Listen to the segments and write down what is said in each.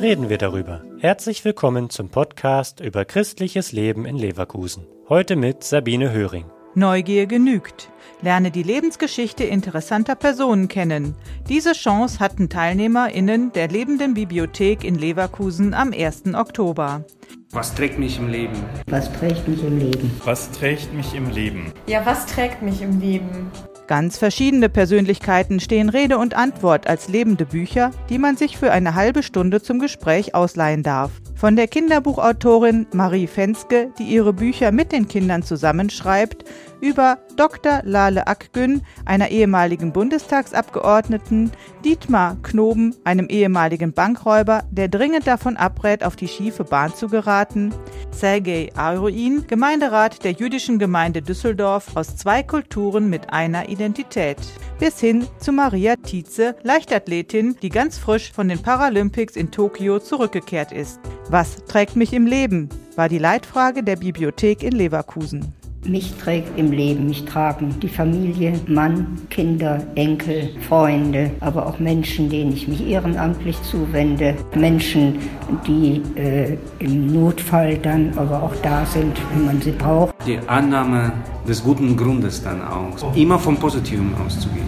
reden wir darüber. Herzlich willkommen zum Podcast über christliches Leben in Leverkusen. Heute mit Sabine Höring. Neugier genügt. Lerne die Lebensgeschichte interessanter Personen kennen. Diese Chance hatten TeilnehmerInnen der Lebenden Bibliothek in Leverkusen am 1. Oktober. Was trägt mich im Leben? Was trägt mich im Leben? Was trägt mich im Leben? Ja, was trägt mich im Leben? Ganz verschiedene Persönlichkeiten stehen Rede und Antwort als lebende Bücher, die man sich für eine halbe Stunde zum Gespräch ausleihen darf. Von der Kinderbuchautorin Marie Fenske, die ihre Bücher mit den Kindern zusammenschreibt, über Dr. Lale Akgün, einer ehemaligen Bundestagsabgeordneten, Dietmar Knoben, einem ehemaligen Bankräuber, der dringend davon abrät, auf die schiefe Bahn zu geraten, Sergei Aruin, Gemeinderat der jüdischen Gemeinde Düsseldorf aus zwei Kulturen mit einer Identität, bis hin zu Maria Tietze, Leichtathletin, die ganz frisch von den Paralympics in Tokio zurückgekehrt ist. Was trägt mich im Leben? war die Leitfrage der Bibliothek in Leverkusen. Mich trägt im Leben, mich tragen die Familie, Mann, Kinder, Enkel, Freunde, aber auch Menschen, denen ich mich ehrenamtlich zuwende, Menschen, die äh, im Notfall dann aber auch da sind, wenn man sie braucht. Die Annahme des guten Grundes dann auch, immer vom Positiven auszugehen.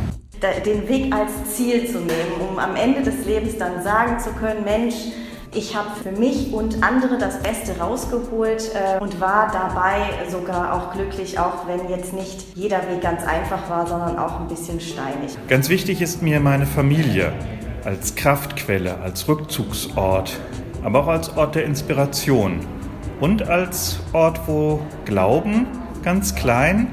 Den Weg als Ziel zu nehmen, um am Ende des Lebens dann sagen zu können, Mensch, ich habe für mich und andere das Beste rausgeholt äh, und war dabei sogar auch glücklich, auch wenn jetzt nicht jeder Weg ganz einfach war, sondern auch ein bisschen steinig. Ganz wichtig ist mir meine Familie als Kraftquelle, als Rückzugsort, aber auch als Ort der Inspiration und als Ort, wo Glauben ganz klein,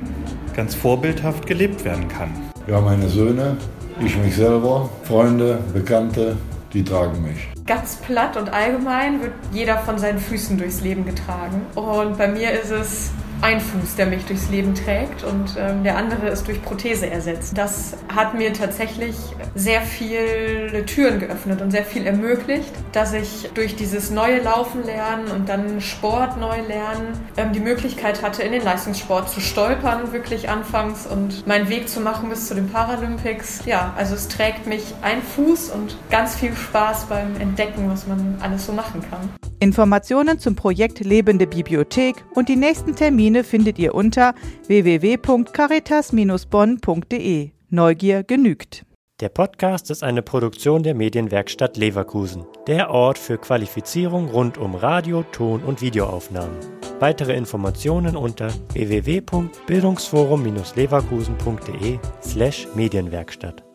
ganz vorbildhaft gelebt werden kann. Ja, meine Söhne, ich mich selber, Freunde, Bekannte, die tragen mich. Ganz platt und allgemein wird jeder von seinen Füßen durchs Leben getragen. Und bei mir ist es ein Fuß, der mich durchs Leben trägt und ähm, der andere ist durch Prothese ersetzt. Das hat mir tatsächlich sehr viele Türen geöffnet und sehr viel ermöglicht, dass ich durch dieses neue Laufen lernen und dann Sport neu lernen ähm, die Möglichkeit hatte, in den Leistungssport zu stolpern, wirklich anfangs und meinen Weg zu machen bis zu den Paralympics. Ja, also es trägt mich ein Fuß und ganz viel Spaß beim Entdecken, was man alles so machen kann. Informationen zum Projekt Lebende Bibliothek und die nächsten Termine findet ihr unter www.caritas-bonn.de. Neugier genügt. Der Podcast ist eine Produktion der Medienwerkstatt Leverkusen, der Ort für Qualifizierung rund um Radio, Ton und Videoaufnahmen. Weitere Informationen unter www.bildungsforum-leverkusen.de slash Medienwerkstatt.